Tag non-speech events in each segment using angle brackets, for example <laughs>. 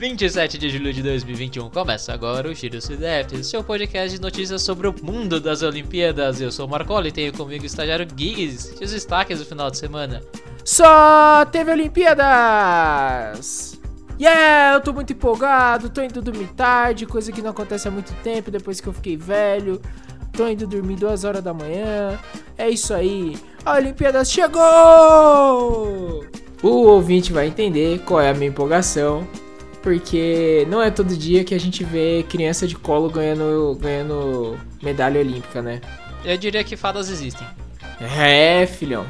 27 de julho de 2021 começa agora o Giro Sudeste, seu podcast de notícias sobre o mundo das Olimpíadas. Eu sou o Marcoli e tenho comigo o estagiário Giggs e os destaques do final de semana. Só teve Olimpíadas! Yeah, eu tô muito empolgado, tô indo dormir tarde, coisa que não acontece há muito tempo, depois que eu fiquei velho. Tô indo dormir duas horas da manhã. É isso aí. A Olimpíadas chegou! O ouvinte vai entender qual é a minha empolgação porque não é todo dia que a gente vê criança de colo ganhando, ganhando medalha olímpica, né? Eu diria que fadas existem. É, filhão.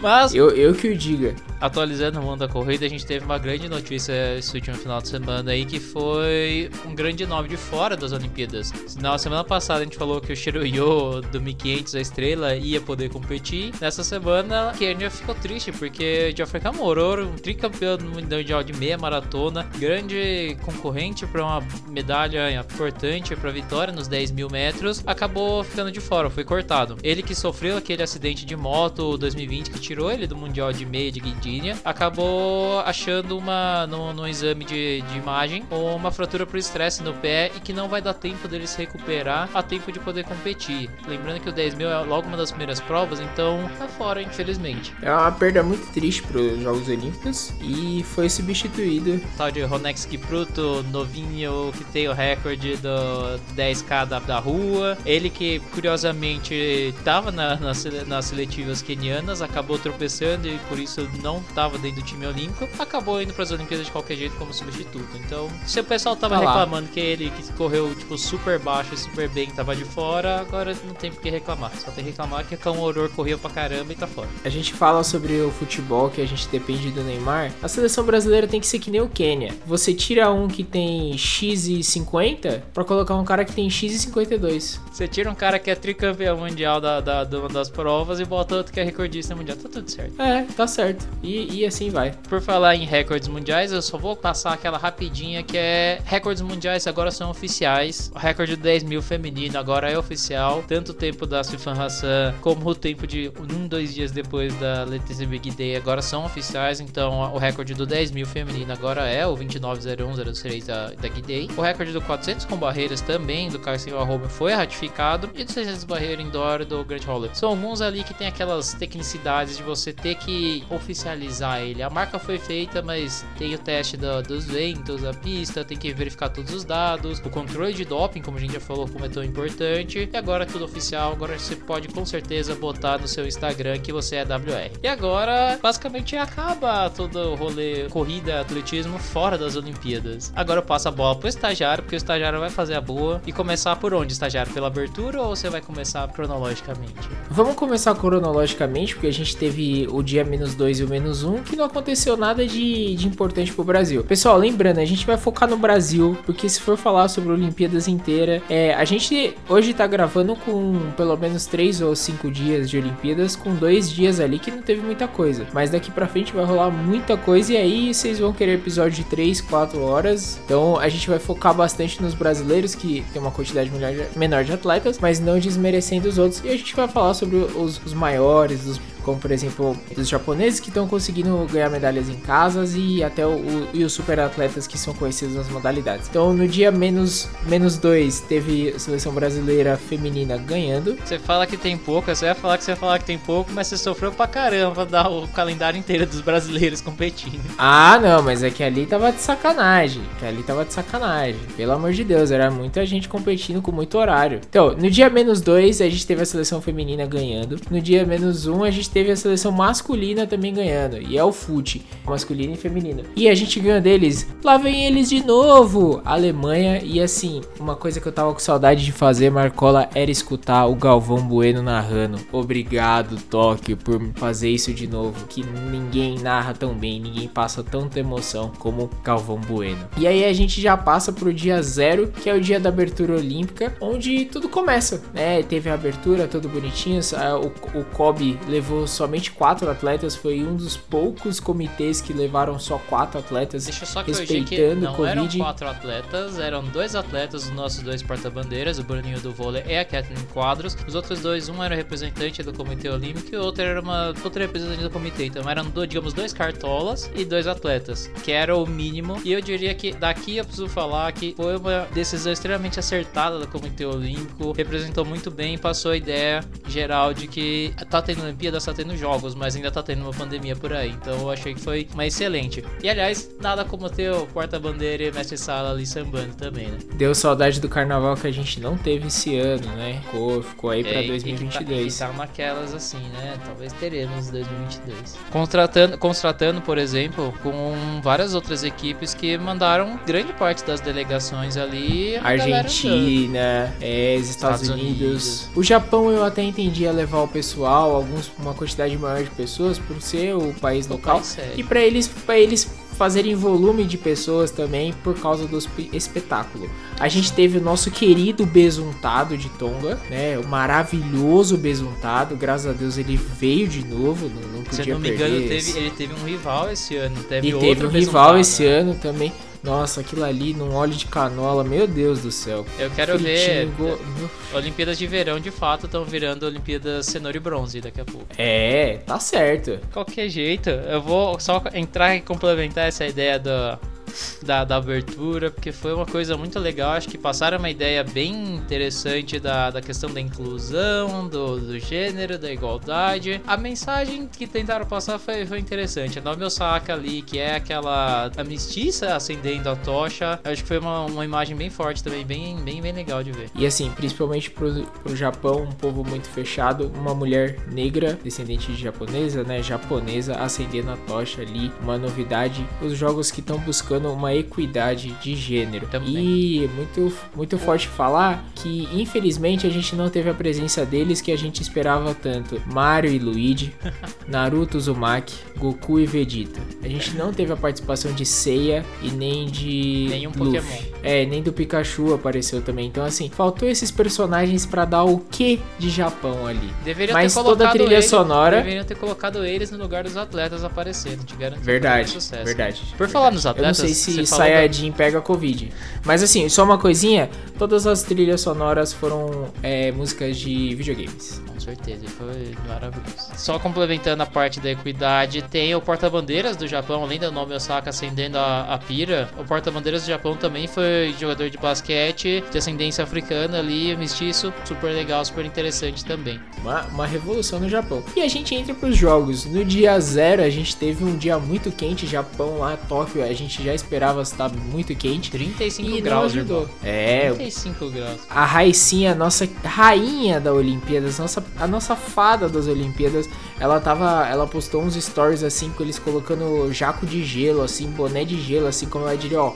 Mas. Eu, eu que o diga atualizando o mundo da corrida, a gente teve uma grande notícia esse último final de semana aí, que foi um grande nome de fora das Olimpíadas. Na semana passada a gente falou que o Shiroyo do 1500, a estrela, ia poder competir. Nessa semana, Kenya ficou triste, porque Geoffrey Kamwororo, um tricampeão mundial de meia maratona, grande concorrente para uma medalha importante para vitória nos 10 mil metros, acabou ficando de fora, foi cortado. Ele que sofreu aquele acidente de moto 2020 que tirou ele do mundial de meia de guindia Virgínia, acabou achando uma no, no exame de, de imagem uma fratura por estresse no pé e que não vai dar tempo dele se recuperar a tempo de poder competir. Lembrando que o 10 mil é logo uma das primeiras provas, então tá fora, infelizmente. É uma perda muito triste para os Jogos Olímpicos e foi substituído. Tal de Ronex Kipruto, novinho que tem o recorde do 10k da, da rua. Ele que curiosamente estava na, nas, nas seletivas kenianas, acabou tropeçando e por isso não estava dentro do time olímpico, acabou indo para as Olimpíadas de qualquer jeito como substituto. Então, se o pessoal tava tá reclamando que ele que correu tipo super baixo e super bem tava de fora, agora não tem por que reclamar. Só tem que reclamar que o Horror correu pra caramba e tá fora. A gente fala sobre o futebol que a gente depende do Neymar. A seleção brasileira tem que ser que nem o Quênia. Você tira um que tem X e 50 para colocar um cara que tem X e 52. Você tira um cara que é tricampeão mundial da, da, da, das provas e bota outro que é recordista mundial. Tá tudo certo. É, tá certo. E, e assim vai. Por falar em recordes mundiais, eu só vou passar aquela rapidinha que é recordes mundiais agora são oficiais. O recorde de 10 mil feminino agora é oficial. Tanto o tempo da Sifan Hassan como o tempo de um, dois dias depois da Letícia Big Day agora são oficiais. Então o recorde do 10 mil feminino agora é o 290103 da, da Day. O recorde do 400 com barreiras também do Carson Arroba foi ratificado. E do 600 barreiras indoor do Grant Holler. São alguns ali que tem aquelas tecnicidades de você ter que oficializar oficializar ele. A marca foi feita, mas tem o teste do, dos ventos, da pista, tem que verificar todos os dados, o controle de doping, como a gente já falou, como é tão importante. E agora é tudo oficial, agora você pode com certeza botar no seu Instagram que você é WR. E agora, basicamente, acaba todo o rolê corrida, atletismo fora das Olimpíadas. Agora eu passo a bola pro estagiário, porque o estagiário vai fazer a boa. E começar por onde, estagiário? Pela abertura ou você vai começar cronologicamente? Vamos começar cronologicamente, porque a gente teve o dia menos 2 e o menos menos um, que não aconteceu nada de, de importante pro Brasil. Pessoal, lembrando, a gente vai focar no Brasil, porque se for falar sobre Olimpíadas inteira, é, a gente hoje tá gravando com pelo menos três ou cinco dias de Olimpíadas, com dois dias ali que não teve muita coisa. Mas daqui pra frente vai rolar muita coisa e aí vocês vão querer episódio de 3, 4 horas. Então a gente vai focar bastante nos brasileiros, que tem uma quantidade menor de atletas, mas não desmerecendo os outros. E a gente vai falar sobre os, os maiores, os como por exemplo os japoneses que estão conseguindo ganhar medalhas em casas e até o, o, e os super atletas que são conhecidos nas modalidades. Então no dia menos menos dois teve a seleção brasileira feminina ganhando. Você fala que tem pouco, você vai falar que você vai falar que tem pouco, mas você sofreu pra caramba dar o calendário inteiro dos brasileiros competindo. Ah, não, mas é que ali tava de sacanagem, que ali tava de sacanagem. Pelo amor de Deus, era muita gente competindo com muito horário. Então, no dia menos dois a gente teve a seleção feminina ganhando. No dia menos um a gente teve a seleção masculina também ganhando, e é o FUT, masculino e feminino. E a gente ganhou deles, lá vem eles de novo, Alemanha, e assim, uma coisa que eu tava com saudade de fazer, Marcola, era escutar o Galvão Bueno narrando. Obrigado, Tóquio, por fazer isso de novo, que ninguém narra tão bem, ninguém passa tanta emoção como Galvão Bueno. E aí a gente já passa pro dia zero, que é o dia da abertura olímpica, onde tudo começa, né? Teve a abertura, tudo bonitinho, o, o Kobe levou somente quatro atletas, foi um dos poucos comitês que levaram só quatro atletas. Deixa eu só corrigir que não COVID. eram quatro atletas, eram dois atletas, os nossos dois porta-bandeiras, o Bruninho do vôlei e a Kathleen Quadros. Os outros dois, um era representante do Comitê Olímpico e o outro era uma outra representante do comitê. Então eram, digamos, dois cartolas e dois atletas, que era o mínimo. E eu diria que daqui eu preciso falar que foi uma decisão extremamente acertada do Comitê Olímpico, representou muito bem, passou a ideia geral de que tá tendo Olimpíadas, tá tendo jogos, mas ainda tá tendo uma pandemia por aí. Então eu achei que foi uma excelente. E aliás, nada como ter o porta-bandeira e mestre sala ali sambando também, né? Deu saudade do carnaval que a gente não teve esse ano, né? Ficou, ficou aí pra é, 2022. E tá, e tá naquelas assim, né? Talvez teremos 2022. Contratando, contratando, por exemplo, com várias outras equipes que mandaram grande parte das delegações ali. Argentina, é, Estados, Estados Unidos. Unidos. O Japão eu até entendia levar o pessoal, alguns uma quantidade maior de pessoas por ser o país o local. País e para eles, para eles fazerem volume de pessoas também por causa do espetáculo. A gente teve o nosso querido besuntado de Tonga, né? O maravilhoso besuntado. Graças a Deus ele veio de novo, não, não podia Se não me engano, teve, ele teve um rival esse ano. Teve e teve um rival esse né? ano também. Nossa, aquilo ali num óleo de canola, meu Deus do céu. Eu quero ver. Go... Olimpíadas de verão, de fato, estão virando Olimpíadas cenoura e bronze daqui a pouco. É, tá certo. Qualquer jeito, eu vou só entrar e complementar essa ideia do da, da abertura, porque foi uma coisa muito legal. Acho que passaram uma ideia bem interessante da, da questão da inclusão, do, do gênero, da igualdade. A mensagem que tentaram passar foi, foi interessante. A Naomi Osaka ali, que é aquela a mestiça acendendo a tocha, acho que foi uma, uma imagem bem forte também, bem, bem, bem legal de ver. E assim, principalmente pro, pro Japão, um povo muito fechado, uma mulher negra, descendente de japonesa, né, japonesa, acendendo a tocha ali, uma novidade. Os jogos que estão buscando uma equidade de gênero. Também. E muito, muito forte falar que infelizmente a gente não teve a presença deles que a gente esperava tanto. Mario e Luigi, <laughs> Naruto Uzumaki, Goku e Vegeta. A gente não teve a participação de Seiya e nem de nenhum Luffy. Pokémon. É, nem do Pikachu apareceu também. Então assim, faltou esses personagens para dar o que de Japão ali. Deveriam Mas toda a trilha eles, sonora deveriam ter colocado eles no lugar dos atletas aparecendo, tiveram verdade, sucesso. Verdade. Por falar nos atletas, sei se Sayajin da... pega Covid. Mas assim, só uma coisinha, todas as trilhas sonoras foram é, músicas de videogames com certeza, foi maravilhoso. Só complementando a parte da equidade, tem o porta-bandeiras do Japão, além do nome Osaka acendendo a, a pira, o porta-bandeiras do Japão também foi jogador de basquete de ascendência africana ali, mestiço, super legal, super interessante também. Uma, uma revolução no Japão. E a gente entra pros jogos. No dia zero, a gente teve um dia muito quente, Japão lá, Tóquio, a gente já esperava estar muito quente. 35 e graus, ajudou. Irmão. É. 35 graus. A Raicinha, nossa rainha da Olimpíadas, nossa a nossa fada das Olimpíadas, ela tava, ela postou uns stories assim com eles colocando jaco de gelo, assim, boné de gelo, assim como ela diria, ó,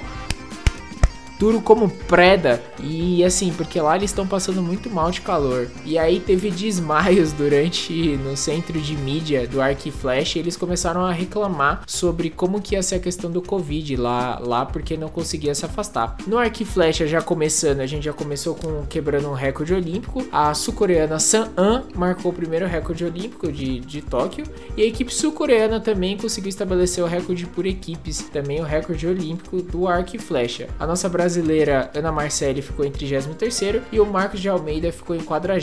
duro como preda. E assim, porque lá eles estão passando muito mal de calor. E aí teve desmaios durante no centro de mídia do Arc Flash. Eles começaram a reclamar sobre como que ia ser a questão do Covid lá, lá porque não conseguia se afastar. No Arc Flash, já começando, a gente já começou com quebrando um recorde olímpico. A sul-coreana San-an marcou o primeiro recorde olímpico de, de Tóquio. E a equipe sul-coreana também conseguiu estabelecer o recorde por equipes, também o recorde olímpico do Arc Flecha. A nossa brasileira Ana Marcelli ficou em 33 e o Marcos de Almeida ficou em 40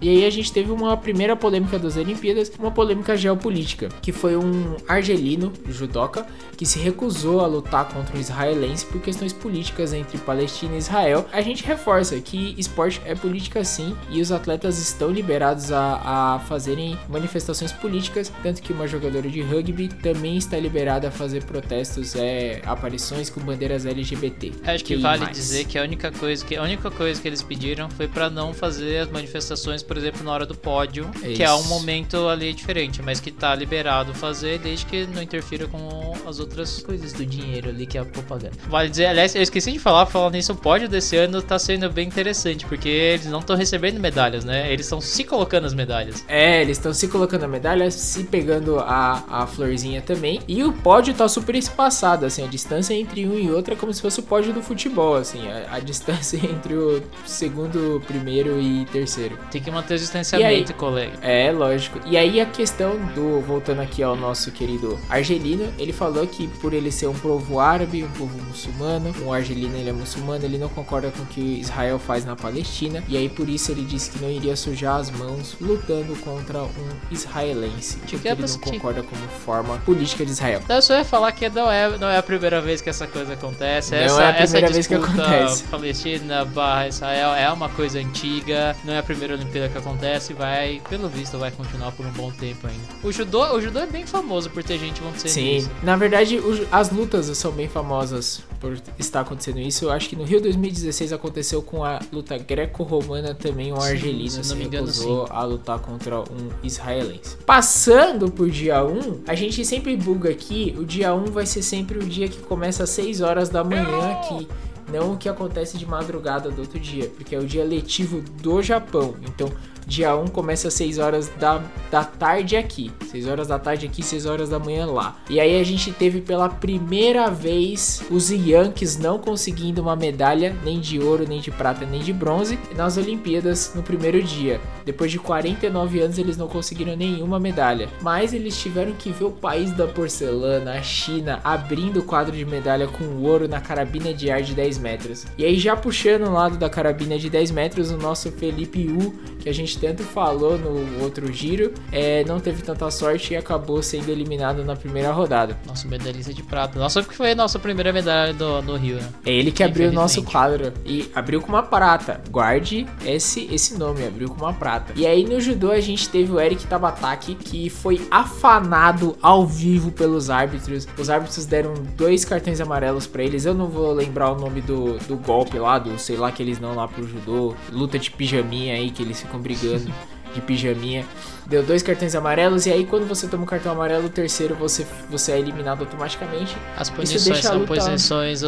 E aí a gente teve uma primeira polêmica das Olimpíadas, uma polêmica geopolítica, que foi um argelino, judoca, que se recusou a lutar contra um israelense por questões políticas entre Palestina e Israel. A gente reforça que esporte é política sim e os atletas estão liberados a, a fazerem manifestações políticas, tanto que uma jogadora de rugby também está liberada a fazer protestos, é, aparições com bandeiras LGBT. Acho que vale vale dizer que a única coisa que a única coisa que eles pediram foi para não fazer as manifestações, por exemplo, na hora do pódio, é que é um momento ali diferente, mas que tá liberado fazer desde que não interfira com as outras coisas do dinheiro ali que é a propaganda. Vale dizer, aliás, eu esqueci de falar, falando nisso, o pódio desse ano tá sendo bem interessante, porque eles não estão recebendo medalhas, né? Eles estão se colocando as medalhas. É, eles estão se colocando a medalha, se pegando a, a florzinha também. E o pódio tá super espaçado, assim, a distância entre um e outro é como se fosse o pódio do futebol futebol, assim, a, a <laughs> distância entre o segundo, primeiro e terceiro. Tem que manter o distanciamento, colega. É, lógico. E aí a questão do, voltando aqui ao nosso querido argelino, ele falou que por ele ser um povo árabe, um povo muçulmano, um argelino ele é muçulmano, ele não concorda com o que Israel faz na Palestina, e aí por isso ele disse que não iria sujar as mãos lutando contra um israelense, porque ele não concorda como forma política de Israel. Então, eu só ia falar que não é, não é a primeira vez que essa coisa acontece. Não essa, é a primeira essa vez que acontece. Palestina barra Israel é uma coisa antiga, não é a primeira Olimpíada que acontece, vai, pelo visto, vai continuar por um bom tempo ainda. O judô, o judô é bem famoso por ter gente acontecendo Sim, isso. na verdade, o- as lutas são bem famosas por estar acontecendo isso. Eu acho que no Rio 2016 aconteceu com a luta greco-romana também, um Sim, argelino se se me engano, recusou a lutar contra um israelense. Passando por dia 1, a gente sempre buga aqui, o dia 1 vai ser sempre o dia que começa às 6 horas da manhã aqui. Não o que acontece de madrugada do outro dia, porque é o dia letivo do Japão. Então, dia 1 começa às 6 horas da, da tarde aqui. 6 horas da tarde aqui, 6 horas da manhã lá. E aí a gente teve pela primeira vez os Yankees não conseguindo uma medalha, nem de ouro, nem de prata, nem de bronze, nas Olimpíadas no primeiro dia. Depois de 49 anos, eles não conseguiram nenhuma medalha. Mas eles tiveram que ver o país da porcelana, a China, abrindo o quadro de medalha com ouro na carabina de ar de 10 metros. E aí, já puxando o lado da carabina de 10 metros, o nosso Felipe U, que a gente tanto falou no outro giro, é, não teve tanta sorte e acabou sendo eliminado na primeira rodada. Nosso medalhista de prata. Nossa, que foi a nossa primeira medalha do, no Rio, né? É ele que abriu o nosso quadro. E abriu com uma prata. Guarde esse, esse nome, abriu com uma prata. E aí no judô a gente teve o Eric Tabataki, que foi afanado ao vivo pelos árbitros. Os árbitros deram dois cartões amarelos pra eles. Eu não vou lembrar o nome do, do golpe lá, do sei lá que eles não lá pro judô. Luta de pijaminha aí, que eles ficam brigando. <laughs> De pijaminha, deu dois cartões amarelos, e aí quando você toma um cartão amarelo, o terceiro você, você é eliminado automaticamente. As punições são punições,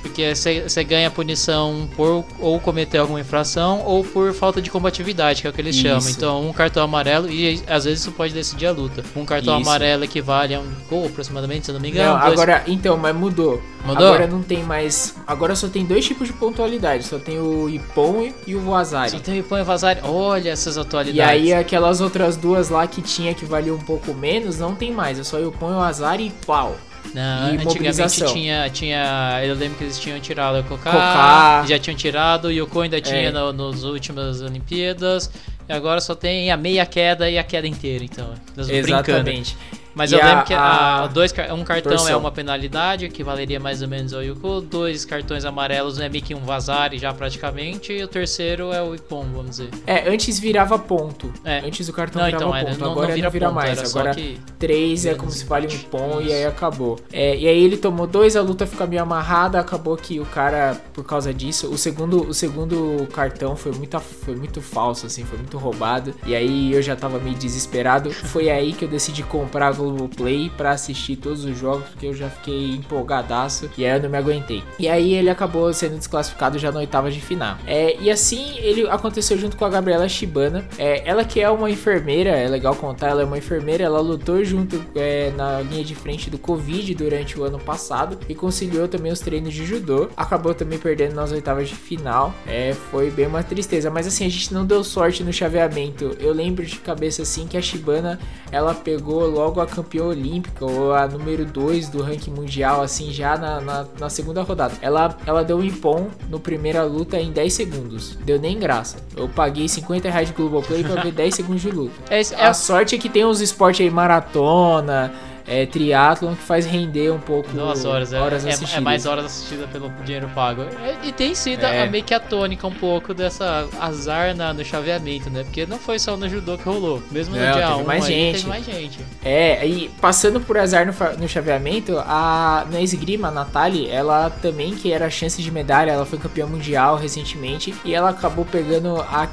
porque você ganha punição por ou cometer alguma infração ou por falta de combatividade, que é o que eles Isso. chamam. Então, um cartão amarelo, e às vezes isso pode decidir a luta. Um cartão Isso. amarelo equivale a um gol aproximadamente, se eu não me engano. Não, dois- agora, então, mas mudou. Mudou? Agora não tem mais. Agora só tem dois tipos de pontualidade. Só tem o Ippon e o Wazari. Só tem o Ipon e Vazari. Olha essas atualidades. E aí aquelas outras duas lá que tinha que valia um pouco menos, não tem mais. É só o Ippon e o Wazari e pau. Não, e antigamente tinha, tinha. Eu lembro que eles tinham tirado o Koká, Koká. já tinham tirado, o Yoko ainda tinha É. no, nos últimas Olimpíadas. E agora só tem a meia queda e a queda inteira, então. nós brincando. Mas E eu a- lembro que a a, dois, um cartão é torção. uma penalidade, que valeria mais ou menos ao Yuko. Dois cartões amarelos é meio que um vazare já praticamente. E o terceiro é o Ipom, vamos dizer. É, antes virava ponto. É. Antes o cartão Não, virava então, é, ponto. não, Agora não vira não vira ponto, mais. Agora que... 3 é como se vale um 20. pom e aí acabou. É, e aí ele tomou dois, a luta fica meio amarrada, acabou que o cara, por causa disso, o segundo, o segundo cartão foi muito, foi muito falso, assim, foi muito roubado. E aí eu já tava meio desesperado. Foi aí que eu decidi comprar a Globoplay pra assistir todos os jogos, porque eu já fiquei empolgadaço e aí eu não me aguentei. E aí ele acabou sendo desclassificado já na oitava de final. É, e assim ele aconteceu junto com a Gabriela Shibana. É, ela que é uma enfermeira, é legal contar, ela é uma enfermeira, ela lutou junto é, na linha de frente do Covid durante o ano passado e conciliou também os treinos de judô. Acabou também perdendo nas oitavas de final. É, foi bem uma tristeza, mas assim, a gente não deu sorte no chaveamento. Eu lembro de cabeça assim que a Shibana ela pegou logo a campeã olímpica ou a número 2 do ranking mundial, assim, já na, na, na segunda rodada. Ela, ela deu um impom no primeira luta em 10 segundos. Deu nem graça. Eu paguei 50 reais de Globoplay pra ver <laughs> 10 segundos de luta. É, é A sorte é que tem uns esportes aí, maratona, é, triatlon, que faz render um pouco Duas horas, é, horas é- é, assistidas. mais horas assistidas pelo dinheiro pago. É, e tem sido É. a, meio que a tônica um pouco dessa azar na, no chaveamento, né? Porque não foi só no judô que rolou. Mesmo Não, no dia teve 1 mais aí, gente. teve mais gente. É, e passando por azar no, no chaveamento, a na esgrima, a Nathalie, ela também, que era chance de medalha, ela foi campeã mundial recentemente, e ela acabou pegando a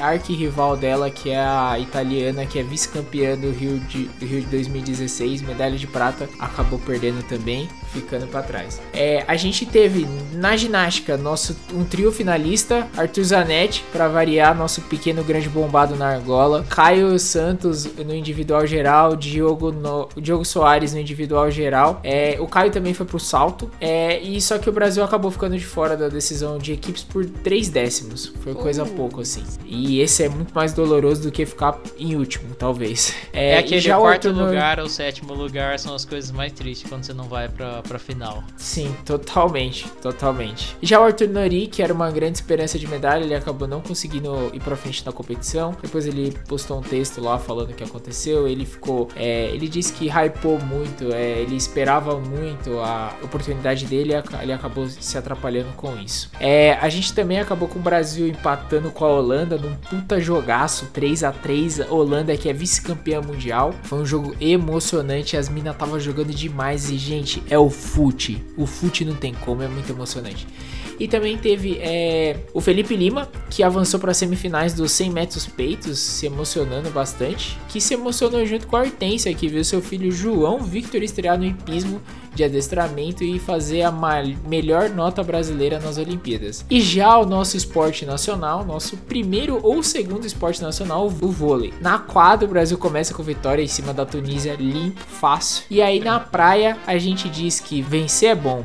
a arquirrival dela, que é a italiana, que é vice-campeã do Rio de, do Rio de 2016, medalha de prata, acabou perdendo também, ficando para trás. É, a gente teve na ginástica nosso um trio finalista, Arthur Zanetti, para variar, nosso pequeno grande bombado na argola, Caio Santos no individual geral, Diogo, no, Diogo Soares no individual geral. É, o Caio também foi pro salto, é, e só que o Brasil acabou ficando de fora da decisão de equipes por 3 décimos. Foi coisa uh. pouco assim. E esse é muito mais doloroso do que ficar em último, talvez. É, é aquele já quarto lugar ou sétimo lugar são as coisas mais tristes quando você não vai pra, pra final. Sim, totalmente, totalmente. Já o Arthur Nori, que era uma grande esperança de medalha, ele acabou não conseguindo ir pra frente na competição. Depois ele postou um texto lá falando o que aconteceu. Ele ficou. É, ele disse que hypou muito, é, ele esperava muito a oportunidade dele e ele acabou se atrapalhando com isso. É, a gente também acabou com o Brasil empatando com a Holanda num puta jogaço 3 a 3 Holanda que é vice-campeã mundial. Foi um jogo emocionante, as minas estavam jogando demais e, gente, é o fute. O fute não tem como, é muito emocionante. E também teve é, o Felipe Lima, que avançou para as semifinais dos 100 metros peitos, se emocionando bastante. Que se emocionou junto com a Hortência, que viu seu filho João Victor estrear no hipismo de adestramento e fazer a melhor nota brasileira nas Olimpíadas. E já o nosso esporte nacional, nosso primeiro ou segundo esporte nacional, o vôlei. Na quadra, o Brasil começa com vitória em cima da Tunísia, limpo, fácil. E aí na praia, a gente diz que vencer é bom,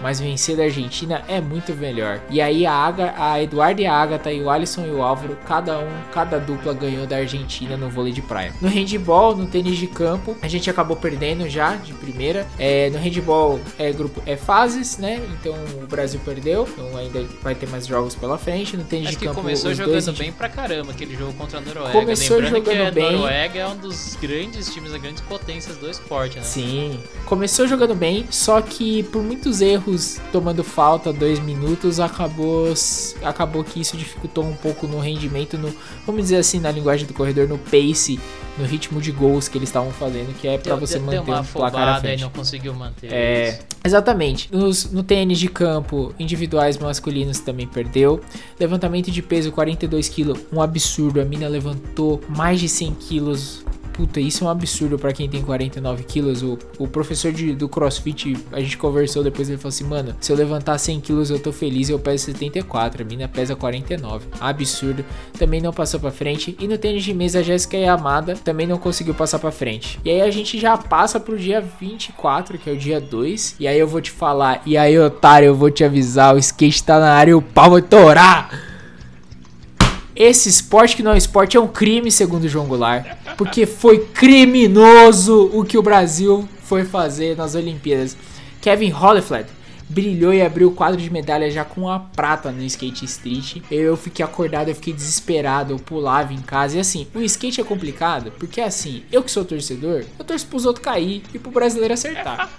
mas vencer da Argentina é muito melhor. E aí a, Aga, a Eduardo e a Agatha e o Alisson e o Álvaro, cada um, cada dupla ganhou da Argentina no vôlei de praia. No handball, no tênis de campo, a gente acabou perdendo já de primeira. É, no handball é grupo é fases, né? Então o Brasil perdeu, então ainda vai ter mais jogos pela frente. No tênis Acho de campo, começou jogando bem pra caramba aquele jogo contra a Noruega. Começou Lembrando jogando que bem. A Noruega é um dos grandes times, das grandes potências do esporte, né? Sim, começou jogando bem, só que por muitos erros erros tomando falta, dois minutos, acabou, acabou que isso dificultou um pouco no rendimento, no, vamos dizer assim, na linguagem do corredor, no pace, no ritmo de gols que eles estavam fazendo, que é para você manter uma um placar à frente. e não conseguiu manter. É, isso. exatamente. Nos, no tênis de campo, individuais masculinos também perdeu. Levantamento de peso 42 kg, um absurdo. A mina levantou mais de 100 quilos puta, isso é um absurdo para quem tem 49 quilos. O, o professor de, do crossfit, a gente conversou depois, ele falou assim: mano, se eu levantar 100 quilos eu tô feliz, eu peso 74, a mina pesa 49. Absurdo. Também não passou pra frente. E no tênis de mesa, a Jéssica Yamada também não conseguiu passar pra frente. E aí a gente já passa pro dia 24, que é o dia 2. E aí eu vou te falar, e aí, otário, eu vou te avisar: o skate tá na área e o pau vai torar. Esse esporte que não é esporte é um crime, segundo João Goulart, porque foi criminoso o que o Brasil foi fazer nas Olimpíadas. Kevin Hollifled brilhou e abriu o quadro de medalha já com a prata no skate street. Eu fiquei acordado, eu fiquei desesperado, eu pulava em casa. E assim, o skate é complicado, porque assim, eu que sou torcedor, eu torço pros outros cair e pro brasileiro acertar.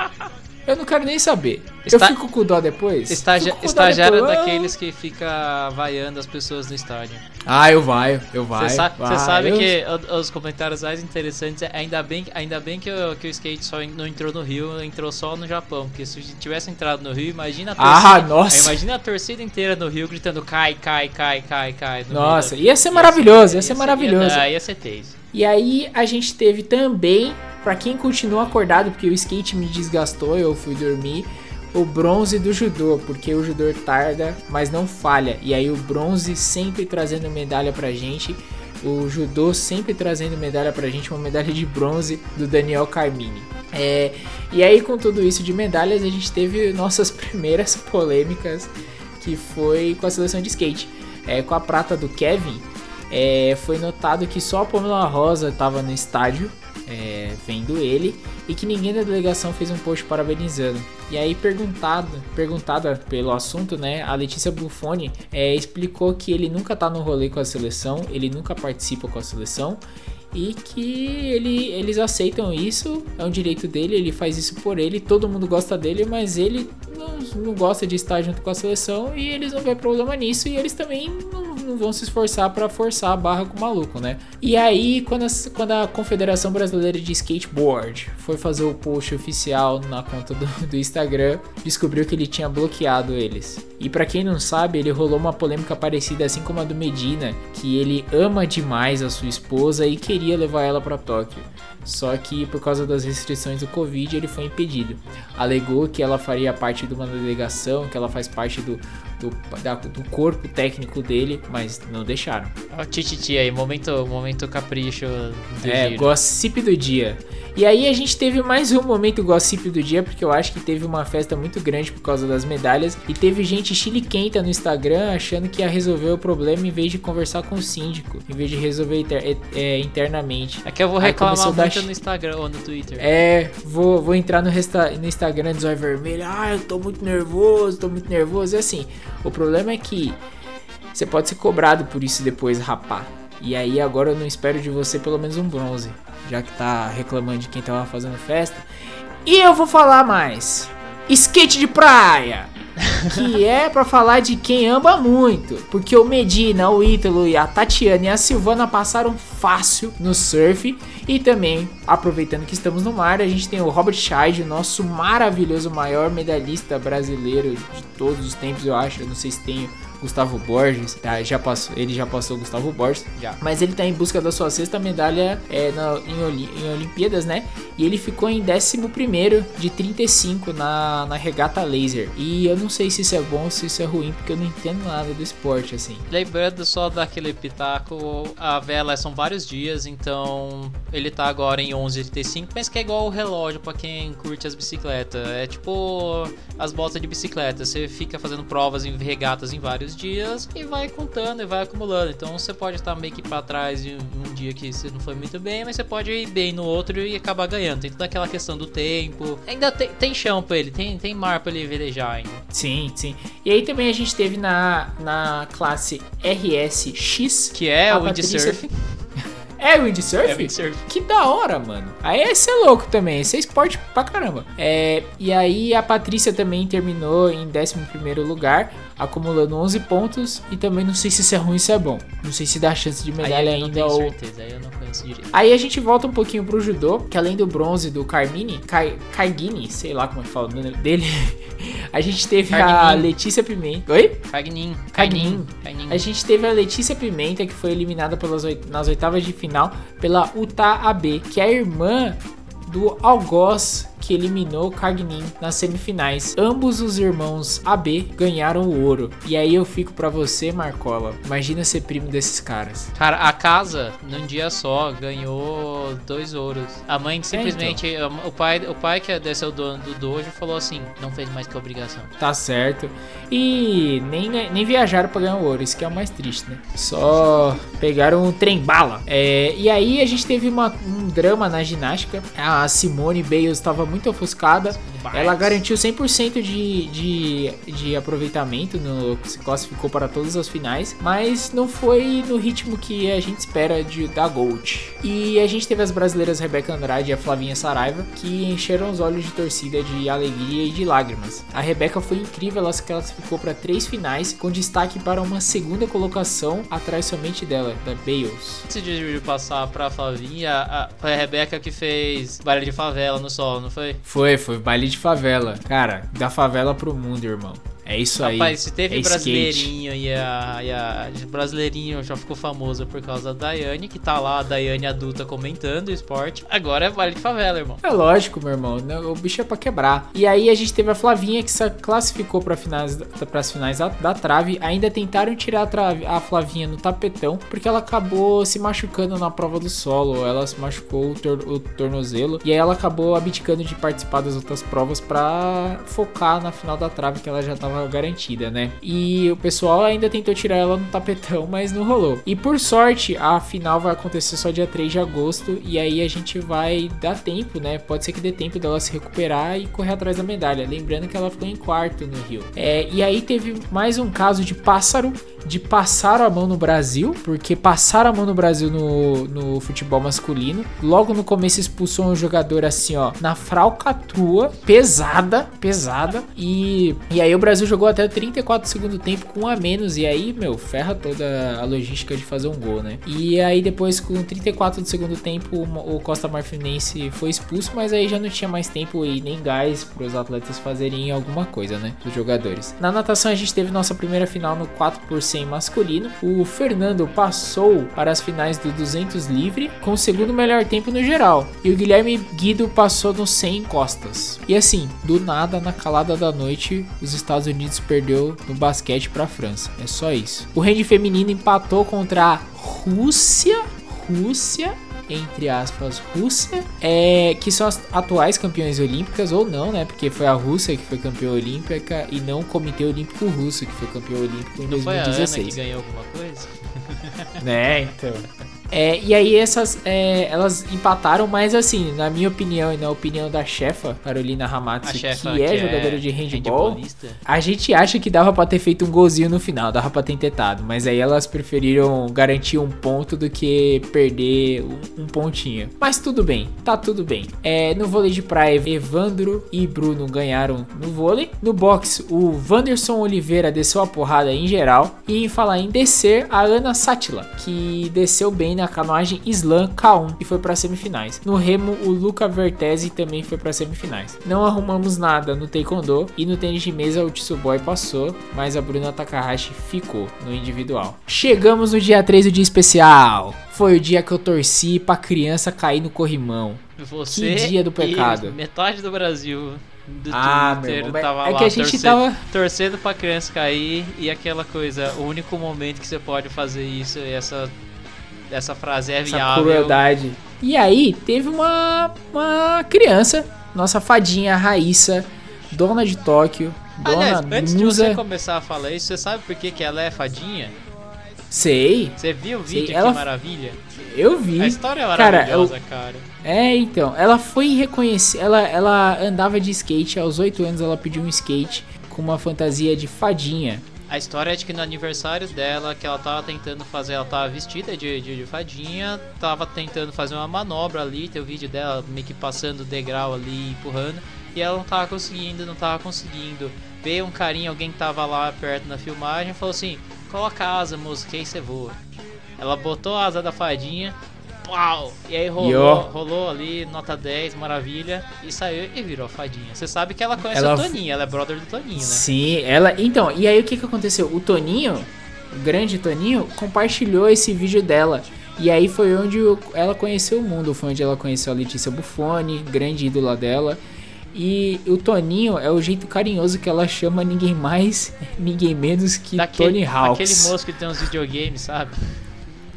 Eu não quero nem saber. Está... Eu fico com dó depois. Estagia... Estagiário depois. daqueles que fica vaiando as pessoas no estádio. Ah, eu vai, eu vai. Você sa sabe eu... que os comentários mais interessantes é ainda bem, ainda bem que, o, que o skate só não entrou no Rio, entrou só no Japão. Porque se tivesse entrado no Rio, imagina a torcida. Ah, nossa. Imagina a torcida inteira no Rio gritando cai, cai, cai, cai, cai. Nossa, ia ser maravilhoso, ia ser, ia ser maravilhoso. Ia, ia ser teis. E aí a gente teve também para quem continua acordado, porque o skate me desgastou, eu fui dormir, o bronze do judô, porque o judô tarda, mas não falha. E aí o bronze sempre trazendo medalha pra gente. O judô sempre trazendo medalha pra gente, uma medalha de bronze do Daniel Carmine. É, e aí, com tudo isso de medalhas, a gente teve nossas <laughs> primeiras polêmicas, que foi com a seleção de skate. É, com a prata do Kevin, é, foi notado que só a Pamela Rosa estava no estádio é, vendo ele e que ninguém da delegação fez um post parabenizando. E aí, perguntado, perguntada pelo assunto, né, a Letícia Buffoni é, explicou que ele nunca tá no rolê com a seleção, ele nunca participa com a seleção e que ele, eles aceitam isso, é um direito dele, ele faz isso por ele, todo mundo gosta dele, mas ele não, não gosta de estar junto com a seleção e eles não vê problema nisso e eles também não não vão se esforçar para forçar a barra com o maluco, né? E aí, quando a, quando a Confederação Brasileira de Skateboard foi fazer o post oficial na conta do, do Instagram, descobriu que ele tinha bloqueado eles. E para quem não sabe, ele rolou uma polêmica parecida assim como a do Medina, que ele ama demais a sua esposa e queria levar ela para Tóquio. Só que por causa das restrições do Covid ele foi impedido. Alegou que ela faria parte de uma delegação, que ela faz parte do, do, da, do corpo técnico dele, mas não deixaram. Ó, Tititi aí, momento, momento capricho do É, giro. gossip do dia. E aí a gente teve mais um momento gossip do dia, porque eu acho que teve uma festa muito grande por causa das medalhas. E teve gente chiliquenta no Instagram achando que ia resolver o problema em vez de conversar com o síndico, em vez de resolver inter- é, é, internamente. É que eu vou reclamar dar muito chi- no Instagram ou no Twitter. É, vou, vou entrar no, resta- no Instagram do Zóio Vermelho. Ah, eu tô muito nervoso, tô muito nervoso. E assim, o problema é que você pode ser cobrado por isso depois, rapá. E aí agora eu não espero de você pelo menos um bronze, já que tá reclamando de quem tava fazendo festa. E eu vou falar mais. Skate de praia. <laughs> Que é pra falar de quem ama muito. Porque o Medina, o Ítalo e a Tatiana e a Silvana passaram fácil no surf. E também, aproveitando que estamos no mar, a gente tem o Robert Scheid, o nosso maravilhoso maior medalhista brasileiro de todos os tempos, eu acho. Eu não sei se tem Gustavo Borges, tá? Já passou, ele já passou o Gustavo Borges, Já. mas ele tá em busca da sua sexta medalha é, na- em, Oli- em Olimpíadas, né? E ele ficou em 11 de 35 na, na regata laser. E eu não sei se isso é bom ou se isso é ruim, porque eu não entendo nada do esporte, assim. Lembrando só daquele pitaco, a vela são vários dias, então ele tá agora em 11h35, mas que é igual o relógio pra quem curte as bicicletas. É tipo as botas de bicicleta, você fica fazendo provas em regatas em vários dias e vai contando e vai acumulando. Então você pode estar meio que pra trás em um dia que você não foi muito bem, mas você pode ir bem no outro e acabar ganhando. Tem toda aquela questão do tempo. Ainda tem, tem chão pra ele, tem, tem mar pra ele velejar ainda. Sim, sim. E aí também a gente teve na, na classe RSX. Que é A o windsurf. <laughs> É windsurf? É windsurf. Que da hora, mano. Aí esse é louco também. Esse é esporte pra caramba. É, e aí a Patrícia também terminou em 11 lugar, acumulando 11 pontos. E também não sei se isso é ruim ou se é bom. Não sei se dá chance de medalha aí ainda tenho ou. certeza, aí eu não conheço direito. Aí a gente volta um pouquinho pro judô, que além do bronze do Carmine, Kai, Kaigini, sei lá como é que fala o nome dele, <laughs> a gente teve a. Letícia Pimenta. Oi? Cagnin. Cagnin. A gente teve a Letícia Pimenta, que foi eliminada pelas oit- nas oitavas de final pela Uta AB, que é a irmã do Algoz, que eliminou o Cagnin nas semifinais. Ambos os irmãos AB ganharam o ouro. E aí eu fico pra você, Marcola. Imagina ser primo desses caras. Cara, a casa, num dia só, ganhou dois ouros. A mãe simplesmente. O, pai, o pai, que ser o dono do dojo, falou assim: não fez mais que obrigação. Tá certo. E nem, nem viajaram pra ganhar o ouro, isso que é o mais triste, né? Só pegaram um trem bala. É, e aí a gente teve uma- um drama na ginástica. A Simone Bales estava muito ofuscada. Ela garantiu 100% de, de, de aproveitamento, no, se classificou para todas as finais, mas não foi no ritmo que a gente espera de, da Gold. E a gente teve as brasileiras Rebeca Andrade e a Flavinha Saraiva, que encheram os olhos de torcida de alegria e de lágrimas. A Rebeca foi incrível, ela se classificou para três finais, com destaque para uma segunda colocação atrás somente dela, da Bales. Antes de passar pra Flavinha, a, foi a Rebeca que fez baile de favela no solo, não foi? Foi, foi baile de favela. Cara, da favela pro mundo, irmão. É isso aí. Rapaz, se teve é skate. brasileirinho e a, e a brasileirinho já ficou famoso por causa da Daiane, que tá lá, a Daiane adulta comentando o esporte. Agora é baile de favela, irmão. É lógico, meu irmão. né? O bicho é pra quebrar. E aí a gente teve a Flavinha que se classificou para finais, pras finais da, da trave. Ainda tentaram tirar a, trave, a Flavinha no tapetão, porque ela acabou se machucando na prova do solo. Ela se machucou o, tor- o tornozelo. E aí ela acabou abdicando de participar das outras provas pra focar na final da trave, que ela já tava garantida, né? E o pessoal ainda tentou tirar ela no tapetão, <laughs> mas não rolou. E por sorte, a final vai acontecer só dia 3 de agosto. E aí a gente vai dar tempo, né? Pode ser que dê tempo dela se recuperar e correr atrás da medalha. Lembrando que ela ficou em quarto no Rio. É, e aí teve mais um caso de pássaro de passar a mão no Brasil, porque passaram a mão no Brasil no, no futebol masculino. Logo no começo expulsou um jogador assim, ó, na fralcatrua, pesada, pesada. E, e aí o Brasil jogou até 34 do segundo tempo com um a menos. E aí, meu, ferra toda a logística de fazer um gol, né? E aí depois, com 34 do segundo tempo, o Costa Marfinense foi expulso, mas aí já não tinha mais tempo e nem gás para os atletas fazerem alguma coisa, né? Os jogadores. Na natação a gente teve nossa primeira final no 4 por 100 masculino. O Fernando passou para as finais do 200 livre com o segundo melhor tempo no geral. E o Guilherme Guido passou no 100 costas. E assim, do nada, na calada da noite, os Estados Unidos perdeu no basquete para a França. É só isso. O rende feminino empatou contra a Rússia. Rússia entre aspas, Rússia, é, que são as atuais campeões olímpicas, ou não, né? Porque foi a Rússia que foi campeã olímpica e não o Comitê Olímpico Russo que foi campeão olímpico em não 2016. Foi a Ana que ganhou alguma coisa? <laughs> né, então. É, e aí essas é, elas empataram, mas assim, na minha opinião e na opinião da chefa Carolina Ramatsu, chefa que, é que é jogadora de handball, a gente acha que dava pra ter feito um golzinho no final, dava pra ter tentado, mas aí elas preferiram garantir um ponto do que perder um, um pontinho. Mas tudo bem, tá tudo bem. É, no vôlei de praia, Evandro e Bruno ganharam no vôlei. No boxe, o Wanderson Oliveira desceu a porrada em geral. E falar em descer, a Ana Sátila, que desceu bem na canoagem Slam K1 e foi para semifinais. No remo, o Luca Vertese também foi para semifinais. Não arrumamos nada no taekwondo e no tênis de mesa o Tsuboy passou, mas a Bruna Takahashi ficou no individual. Chegamos no dia 3 do dia especial. Foi o dia que eu torci pra criança cair no corrimão. Você que dia do pecado. metade do Brasil do Ah, Twitter irmão, tava é lá que a gente torcendo, tava- torcendo pra criança cair e aquela coisa, o único momento que você pode fazer isso e essa essa frase é essa viável. crueldade. E aí, teve uma, uma criança, nossa fadinha Raíssa, dona de Tóquio, dona Aliás, antes de você musa. começar a falar isso, você sabe por que, que ela é fadinha? Sei, Você viu o Sei, vídeo? ela- Que maravilha. eu vi. A história é Cara, maravilhosa, cara. É, então, ela foi reconhecer, ela, ela andava de skate, aos 8 anos ela pediu um skate com uma fantasia de fadinha. A história é de que no aniversário dela, que ela tava tentando fazer, ela tava vestida de, de, de fadinha, tava tentando fazer uma manobra ali, tem o vídeo dela meio que passando o degrau ali, empurrando, e ela não tava conseguindo, não tava conseguindo. Veio um carinha, alguém que tava lá perto na filmagem, falou assim, coloca asa, que aí você voa. Ela botou a asa da fadinha, pau! E aí rolou, ó. rolou ali, nota 10, maravilha, e saiu e virou fadinha. Você sabe que ela conhece Ela- o Toninho, ela é brother do Toninho, né? Sim, ela. Então, e aí o que que aconteceu? O Toninho, o grande Toninho, compartilhou esse vídeo dela. E aí foi onde ela conheceu o mundo, foi onde ela conheceu a Letícia Buffoni, grande ídola dela. E o Toninho é o jeito carinhoso que ela chama ninguém mais, <laughs> ninguém menos que Tony Hawks. Aquele moço que tem uns videogames, sabe?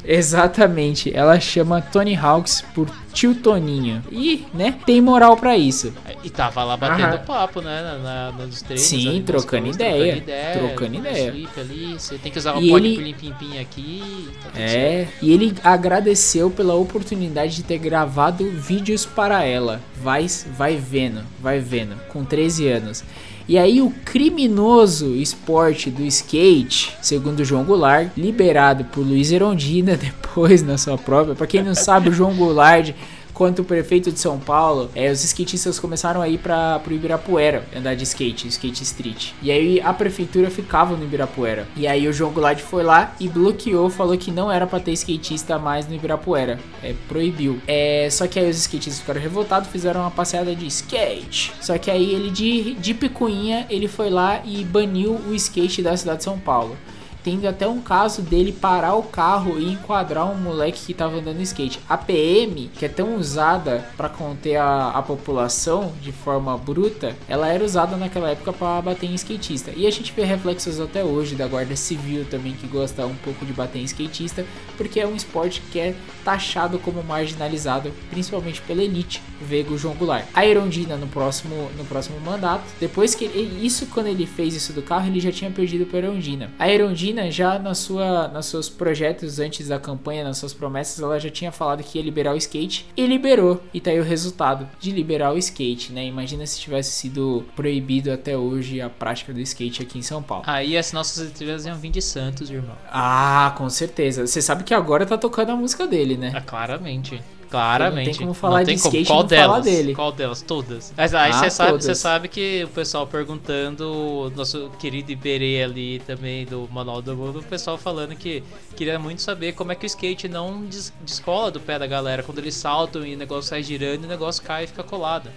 Exatamente, ela chama Tony Hawks por tio Toninho. E, né, tem moral pra isso. E tava lá batendo Aham. papo, né? Na, na- nos treinos. Sim, ali, trocando ideia, Trocando ideia. trocando ideia. você tem que usar o E pode ele- pilim pim pim aqui. Tá certo. É, e ele agradeceu pela oportunidade de ter gravado vídeos para ela. Vai, vai vendo, vai vendo, com 13 anos. E aí o criminoso esporte do skate, segundo João Goulart, liberado por Luiz Erondina <laughs> depois na sua própria. Para quem não sabe, o João Goulart quanto prefeito de São Paulo, é, os skatistas começaram a ir para pro Ibirapuera andar de skate, skate street. E aí a prefeitura ficava no Ibirapuera. E aí o João Goulart foi lá e bloqueou, falou que não era para ter skatista mais no Ibirapuera. É, proibiu. É, só que aí os skatistas ficaram revoltados, fizeram uma passeada de skate. Só que aí ele de, de picuinha, ele foi lá e baniu o skate da cidade de São Paulo tendo até um caso dele parar o carro e enquadrar um moleque que tava andando skate. A PM, que é tão usada para conter a, a população de forma bruta, ela era usada naquela época para bater em skatista. E a gente vê reflexos até hoje da Guarda Civil também que gosta um pouco de bater em skatista, porque é um esporte que é taxado como marginalizado, principalmente pela elite, vego João Goulart. A Erondina no próximo no próximo mandato, depois que ele, isso quando ele fez isso do carro, ele já tinha perdido para Erondina. A Erondina China já na sua, nos seus projetos antes da campanha, nas suas promessas, ela já tinha falado que ia liberar o skate e liberou. E tá aí o resultado de liberar o skate, né? Imagina se tivesse sido proibido até hoje a prática do skate aqui em São Paulo. Aí as nossas estrelas iam vir de Santos, irmão. Ah, com certeza. Você sabe que agora tá tocando a música dele, né? Ah, claramente. Claramente. Não tem como falar não tem de como. skate Qual delas? falar dele. Qual delas? Todas. Mas aí Ah, você sabe, você sabe que o pessoal perguntando, o nosso querido Iberê ali também do Manual do Mundo, o pessoal falando que queria muito saber como é que o skate não des descola do pé da galera quando eles saltam e o negócio sai girando e o negócio cai e fica colado.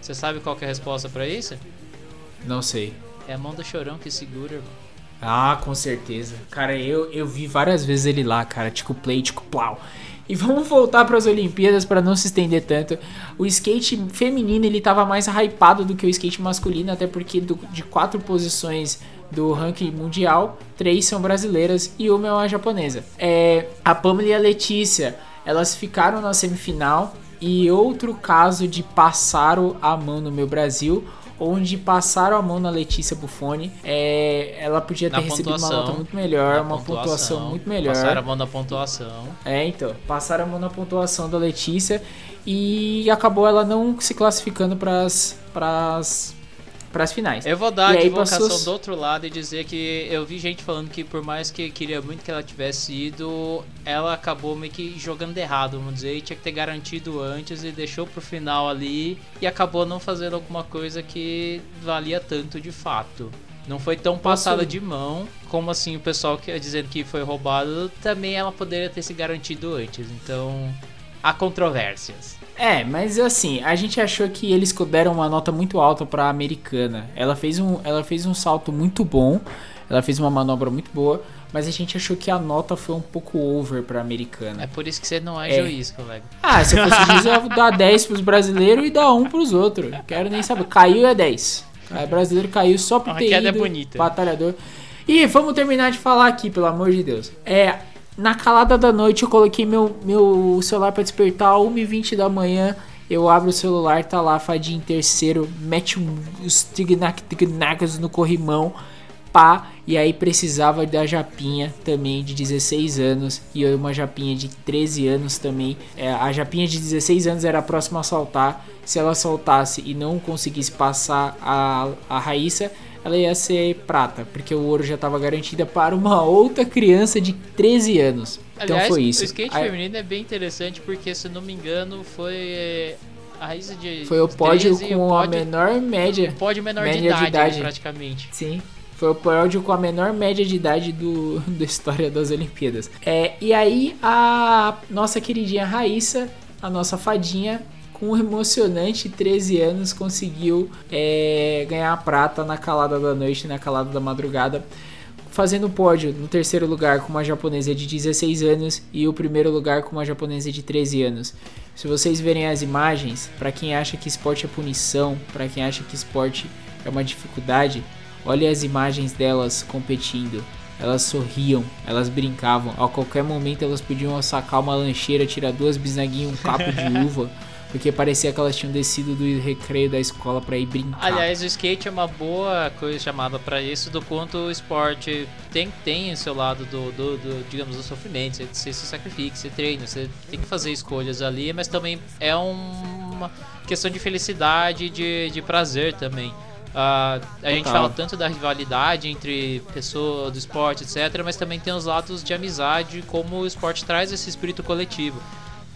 Você sabe qual é a resposta pra isso? Não sei. É a mão do chorão que segura, irmão. Ah, com certeza. Cara, eu, eu vi várias vezes ele lá, cara. Tico play, tico plau. E vamos voltar para as Olimpíadas para não se estender tanto. O skate feminino ele tava mais hypado do que o skate masculino, até porque do- de quatro posições do ranking mundial, três são brasileiras e uma é uma japonesa. É, a Pamela e a Letícia, elas ficaram na semifinal e outro caso de passaram a mão no meu Brasil, onde passaram a mão na Letícia Buffoni. É, ela podia ter Na recebido uma pontuação. nota muito melhor, uma pontuação, muito melhor. Passaram a mão na pontuação. É, então, passaram a mão na pontuação da Letícia e acabou ela não se classificando para as para as finais. Eu vou dar E a advocação passou- do outro lado e dizer que eu vi gente falando que por mais que queria muito que ela tivesse ido, ela acabou meio que jogando errado, vamos dizer, e tinha que ter garantido antes e deixou pro final ali e acabou não fazendo alguma coisa que valia tanto de fato. Não foi tão passada de mão como assim o pessoal que dizendo que foi roubado, também ela poderia ter se garantido antes. Então, há controvérsias. É, mas assim, a gente achou que eles deram uma nota muito alta para a americana. Ela fez um ela fez um salto muito bom, ela fez uma manobra muito boa, mas a gente achou que a nota foi um pouco over para americana. É por isso que você não é, É. juiz, colega. Ah, se eu fosse juiz, eu ia dar 10 pros brasileiros e dar 1 pros outros. Quero nem saber. Caiu é 10. O brasileiro caiu só por A ter queda é ido bonita. batalhador. E vamos terminar de falar aqui, pelo amor de Deus. É, na calada da noite eu coloquei meu, meu celular pra despertar 1h20 da manhã. Eu abro o celular, tá lá, fadinha em terceiro, mete um, os tignac no corrimão, pá, e aí precisava da Japinha também de 16 anos e eu uma Japinha de 13 anos também. É, a Japinha de 16 anos era a próxima a saltar. Se ela soltasse e não conseguisse passar a, a Raíssa, ela ia ser prata, porque o ouro já estava garantida para uma outra criança de 13 anos. Então Aliás, foi isso. o skate feminino é bem interessante porque, se não me engano, foi eh, a raiz de. foi o pódio 13 com o a pódio, menor média. pódio menor de média de idade, idade. praticamente. Sim. Foi o pódio com a menor média de idade do, <laughs> da história das Olimpíadas. É, e aí a nossa queridinha Raíssa, a nossa fadinha, com um emocionante 13 anos, conseguiu é, ganhar a prata na calada da noite, na calada da madrugada. Fazendo pódio no terceiro lugar com uma japonesa de 16 anos e o primeiro lugar com uma japonesa de 13 anos. Se vocês verem as imagens, para quem acha que esporte é punição, para quem acha que esporte é uma dificuldade, olhe as imagens delas competindo. Elas sorriam, elas brincavam. A qualquer momento elas podiam sacar uma lancheira, tirar duas bisnaguinhas, um capo de <laughs> uva, porque parecia que elas tinham descido do recreio da escola para ir brincar. Aliás, o skate é uma boa coisa chamada pra isso, do quanto o esporte tem, tem o seu lado do, do, do, digamos, do sofrimento. Você, você se sacrifica, você treina, você tem que fazer escolhas ali, mas também é um- uma questão de felicidade e de, de prazer também. Ah, a gente fala tanto da rivalidade entre pessoas do esporte, etc., mas também tem os lados de amizade, como o esporte traz esse espírito coletivo.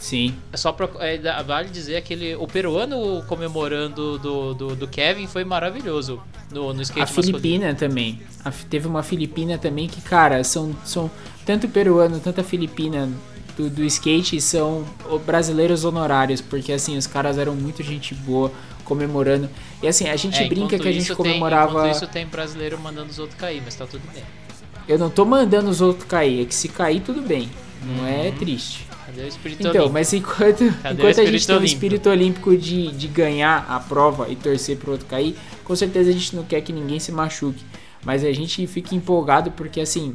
Sim. É Só pra, é, vale dizer aquele. O peruano comemorando do, do, do Kevin foi maravilhoso no, no skate A masculino. Filipina também. A teve uma Filipina também que, cara, são, são tanto peruano, tanto a Filipina do, do skate são brasileiros honorários, porque assim, os caras eram muito gente boa comemorando. E assim, a gente É, brinca que a gente tem- comemorava. enquanto isso tem brasileiro mandando os outros cair, mas tá tudo bem. Eu não tô mandando os outros cair, é que se cair, tudo bem. Não é Uhum. triste. Cadê o espírito Então, olímpico? mas enquanto, enquanto a gente tem um espírito olímpico de, de ganhar a prova e torcer pro outro cair, com certeza a gente não quer que ninguém se machuque. Mas a gente fica empolgado porque, assim,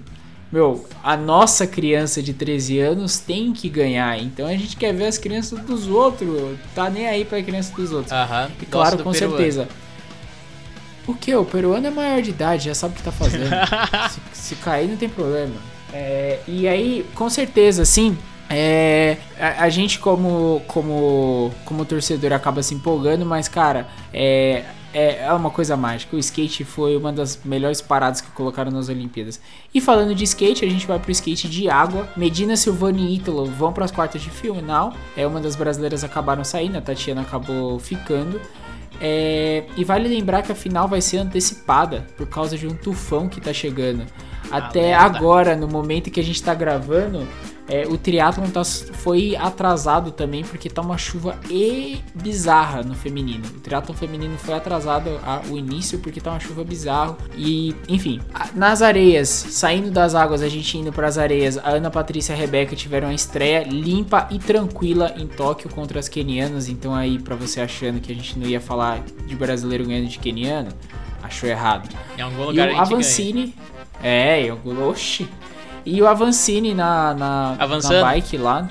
meu, a nossa criança de 13 anos tem que ganhar. Então a gente quer ver as crianças dos outros. Tá nem aí pra criança dos outros. Aham, E claro, com peruano. certeza. O que? O peruano é maior de idade, já sabe o que tá fazendo. <laughs> se, se cair, não tem problema. É, e aí, com certeza, sim. É, a, a, gente como, como, como torcedor acaba se empolgando, mas cara, é, é, é uma coisa mágica. O skate foi uma das melhores paradas que colocaram nas Olimpíadas. E falando de skate, a gente vai pro skate de água. Medina, Silvani e Ítalo vão para as quartas de final. É uma das brasileiras acabaram saindo, a Tatiana acabou ficando. É, e vale lembrar que a final vai ser antecipada por causa de um tufão que tá chegando. Até agora, no momento que a gente tá gravando, é, o triatlon tá, foi atrasado também porque tá uma chuva e bizarra no feminino. O triatlon feminino foi atrasado a, o início porque tá uma chuva bizarra. E, enfim, nas areias, saindo das águas, a gente indo para as areias, a Ana Patrícia e a Rebeca tiveram a estreia limpa e tranquila em Tóquio contra as quenianas. Então aí para você achando que a gente não ia falar de brasileiro ganhando de queniano, achou errado. Em algum lugar e o Avancini, é, algum, oxi, e o Avancini na, na, na bike lá,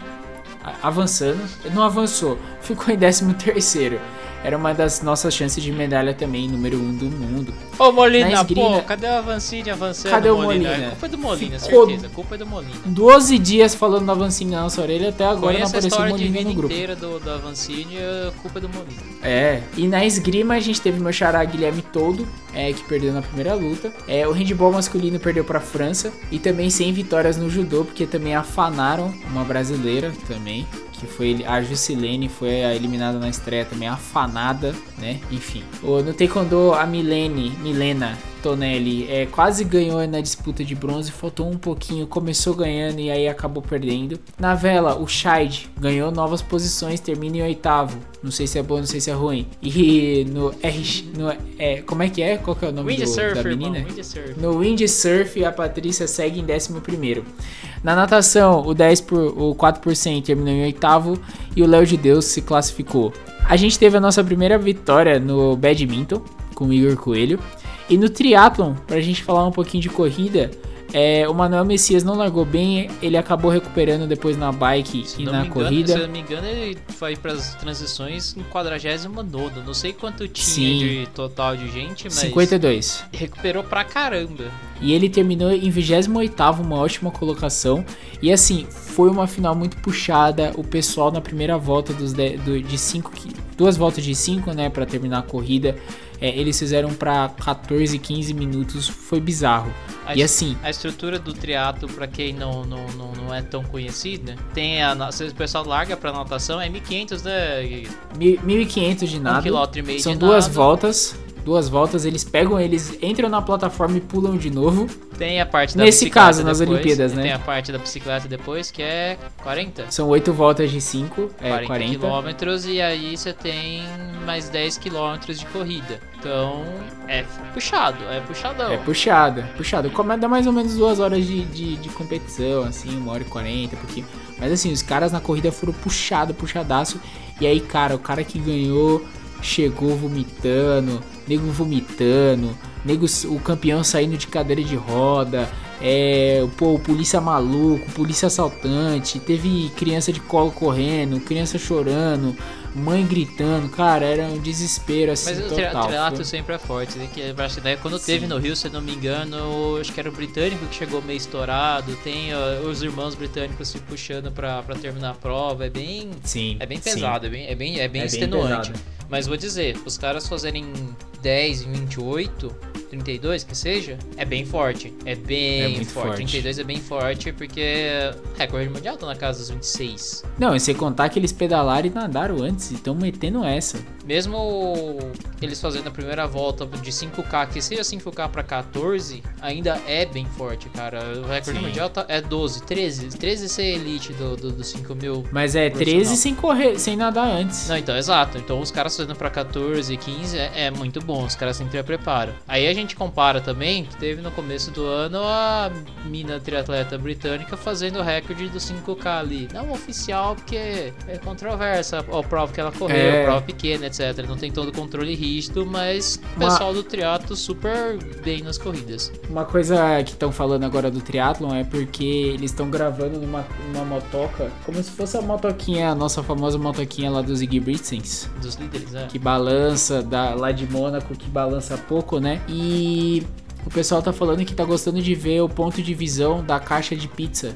avançando, não avançou, ficou em 13 terceiro era uma das nossas chances de medalha também, número um do mundo. Ô Molina, esgrima, pô, cadê o Avancini avançando? Cadê o Molina? Molina? A culpa é do Molina, Ficou certeza. A culpa é do Molina. 12 dias falando do Avancini na nossa orelha, até agora Conheço não apareceu o Molina no grupo. a inteira do, do Avancini, a culpa é do Molina. É, e na esgrima a gente teve meu xará Guilherme Todo, é, que perdeu na primeira luta. É, o handball masculino perdeu pra França. E também sem vitórias no judô, porque também afanaram uma brasileira também que foi a Jusilene foi eliminada na estreia também, afanada, né? Enfim. O, no Taekwondo, a Milene, Milena Tonelli é, quase ganhou na disputa de bronze, faltou um pouquinho, começou ganhando e aí acabou perdendo. Na vela, o Scheid ganhou novas posições, termina em oitavo. Não sei se é bom, não sei se é ruim. E no. No, é, como é que é? Qual que é o nome do, surf, da menina? Windsurf. No Windsurf, a Patrícia segue em décimo primeiro. Na natação, o 10 por, o 4% terminou em oitavo e o Léo de Deus se classificou. A gente teve a nossa primeira vitória no badminton com o Igor Coelho. E no triatlon, pra gente falar um pouquinho de corrida, é, o Manuel Messias não largou bem, ele acabou recuperando depois na bike se e na engano, corrida. Se eu não me engano, ele foi para as transições no 49 Não sei quanto tinha Sim. de total de gente, mas. 52. Recuperou pra caramba. E ele terminou em 28, uma ótima colocação. E assim, foi uma final muito puxada. O pessoal na primeira volta dos de, do, de cinco, duas voltas de 5, né, para terminar a corrida é, eles fizeram para 14, 15 minutos, foi bizarro. A e assim. A estrutura do triatlo, para quem não, não, não, não, é tão conhecida, tem a. Se o pessoal larga pra natação, é 1500, né? 1500 de nada. Um quilômetro e meio São duas voltas duas voltas, eles pegam, eles entram na plataforma e pulam de novo. Tem a parte da Nesse caso, nas Olimpíadas, né? Tem a parte da bicicleta depois, que é 40. São 8 voltas de 5, é 40, 40 quilômetros, e aí você tem mais 10 quilômetros de corrida. Então, é puxado, é puxadão. É puxado, é puxado. Como dá mais ou menos duas horas de, de, de competição, assim, uma hora e 40, porque... Mas assim, os caras na corrida foram puxado, puxadaço. E aí, cara, o cara que ganhou chegou vomitando, nego vomitando, o campeão saindo de cadeira de roda, é, pô, polícia maluco, polícia assaltante, teve criança de colo correndo, criança chorando, mãe gritando, cara, era um desespero assim Mas total. o triatlo sempre é forte, né? Que, né, quando Sim. teve no Rio, se não me engano, acho que era o britânico que chegou meio estourado, tem uh, os irmãos britânicos se puxando pra, pra terminar a prova, é bem, Sim. é bem pesado, Sim. é bem, é bem, é bem é extenuante. Bem Mas vou dizer, os caras fazerem 10 em 28, 32 que seja, é bem forte. É bem é forte. forte. 32 é bem forte porque recorde mundial tá na casa dos 26. Não, e sem contar que eles pedalaram e nadaram antes, estão metendo essa. Mesmo eles fazendo a primeira volta de 5K, que seja 5K para 14, ainda é bem forte, cara. O recorde Sim. mundial tá, é 12, 13. 13 ser elite do, do, do 5 mil. Mas é 13 sem correr, sem nadar antes. Não, então, exato. Então os caras fazendo para 14, 15 é, é muito bom. Os caras sempre preparam. Aí a gente compara também, teve no começo do ano a mina triatleta britânica fazendo o recorde do 5K ali. Não oficial, porque é controversa a prova que ela correu, É. prova pequena, etc. Não tem todo o controle rígido, mas o Uma- pessoal do triatlo super bem nas corridas. Uma coisa que estão falando agora do triatlon é porque eles estão gravando numa, numa motoca, como se fosse a motoquinha, a nossa famosa motoquinha lá dos Ziggy Britsens, Dos líderes, né? que balança, da, lá de Mônaco, que balança pouco, né? E o pessoal tá falando que tá gostando de ver o ponto de visão da caixa de pizza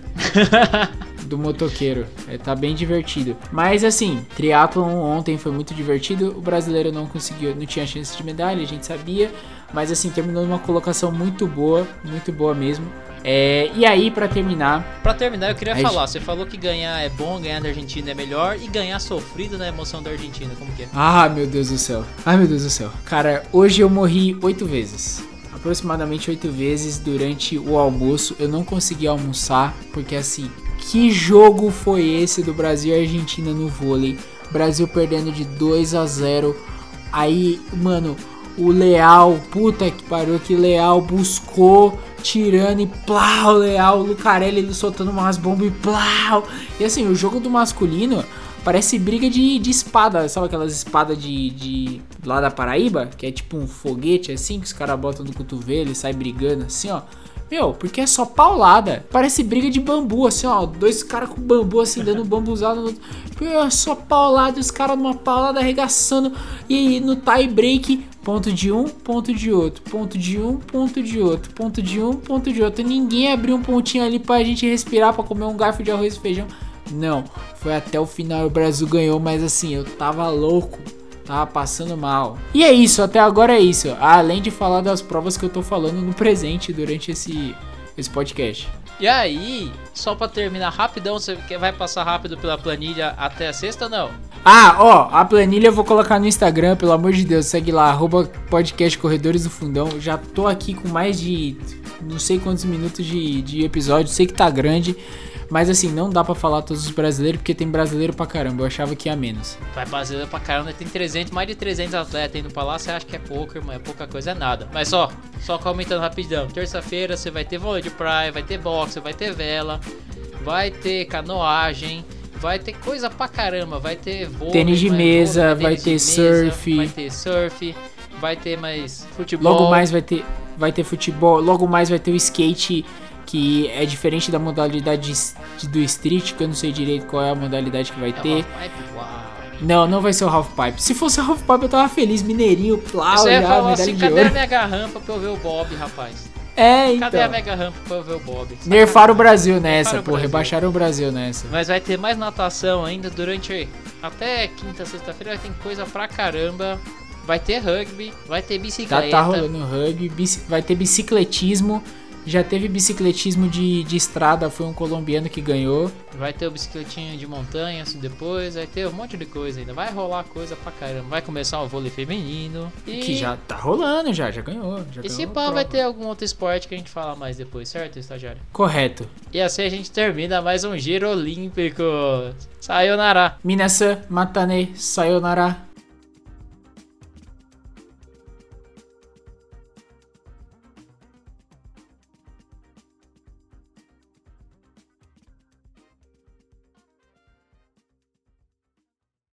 <laughs> do motoqueiro. É, tá bem divertido. Mas assim, triatlon ontem foi muito divertido. O brasileiro não conseguiu, não tinha chance de medalha, a gente sabia. Mas assim, terminou numa colocação muito boa, muito boa mesmo. É, e aí, pra terminar, Pra terminar, eu queria Aí- falar, você falou que ganhar é bom, ganhar da Argentina é melhor e ganhar sofrido na emoção da Argentina, como que é? Ah, meu Deus do céu. Ai, meu Deus do céu. Cara, hoje eu morri oito vezes. Aproximadamente oito vezes durante o almoço. Eu não consegui almoçar, porque assim, que jogo foi esse do Brasil e Argentina no vôlei? Brasil perdendo de 2 a 0. Aí, mano, o Leal, puta que pariu, que Leal buscou, tirando e plau, Leal, o Lucarelli ele soltando umas bombas e plau. E assim, o jogo do masculino parece briga de, de espada, sabe aquelas espadas de, de lá da Paraíba? Que é tipo um foguete assim, que os caras botam no cotovelo e sai brigando assim, ó. Meu, porque é só paulada. Parece briga de bambu, assim, ó. Dois caras com bambu, assim, dando bambuzada no outro. É só paulada, os caras numa paulada arregaçando. E no tie break, ponto de um, ponto de outro. Ponto de um, ponto de outro. Ponto de um, ponto de outro. Ninguém abriu um pontinho ali pra gente respirar, pra comer um garfo de arroz e feijão. Não, foi até o final. O Brasil ganhou, mas assim, eu tava louco. Tava passando mal. E é isso, até agora é isso. Além de falar das provas que eu tô falando no presente durante esse, esse podcast. E aí, só pra terminar rapidão, você vai passar rápido pela planilha até a sexta não? Ah, ó, a planilha eu vou colocar no Instagram, pelo amor de Deus, segue lá, arroba podcast Corredores do Fundão. Já tô aqui com mais de não sei quantos minutos de, de episódio, sei que tá grande, mas assim, não dá pra falar todos os brasileiros, porque tem brasileiro pra caramba, eu achava que ia menos. Vai brasileiro pra caramba, tem 300, mais de 300 atletas indo pra lá, você acha que é pouco, irmão, é pouca coisa, é nada. Mas ó, só comentando rapidão, terça-feira você vai ter vôlei de praia, vai ter boxe, vai ter vela, vai ter canoagem, vai ter coisa pra caramba, vai ter vôlei, Tênis de mesa, vai ter surf. vai ter surf, vai ter mais futebol. Logo mais vai ter, vai ter futebol, logo mais vai ter o skate, que é diferente da modalidade de- do street, que eu não sei direito qual é a modalidade que vai É ter. Não, não vai ser o half pipe. Se fosse o half pipe eu tava feliz, mineirinho, plau, Você ia falar assim, de cadê a ouro. mega rampa pra eu ver o Bob, rapaz? É, Cadê a então. mega rampa pra eu ver o Bob? Nerfaram o Brasil nessa, Nerfaram pô, Brasil. rebaixaram o Brasil nessa. Mas vai ter mais natação ainda durante até quinta, sexta-feira. Tem coisa pra caramba. Vai ter rugby, vai ter Tá, bicicleta. tá rolando rugby, vai ter bicicletismo. Já teve bicicletismo de, de estrada, foi um colombiano que ganhou. Vai ter o bicicletinho de montanha assim, depois. Vai ter um monte de coisa ainda. Vai rolar coisa pra caramba. Vai começar o vôlei feminino. E, Que já tá rolando, já, já ganhou. Já e ganhou se pá, vai ter algum outro esporte que a gente fala mais depois, certo, estagiário? Correto. E assim a gente termina mais um giro olímpico. Sayonara! Minasan, Matane, Sayonara.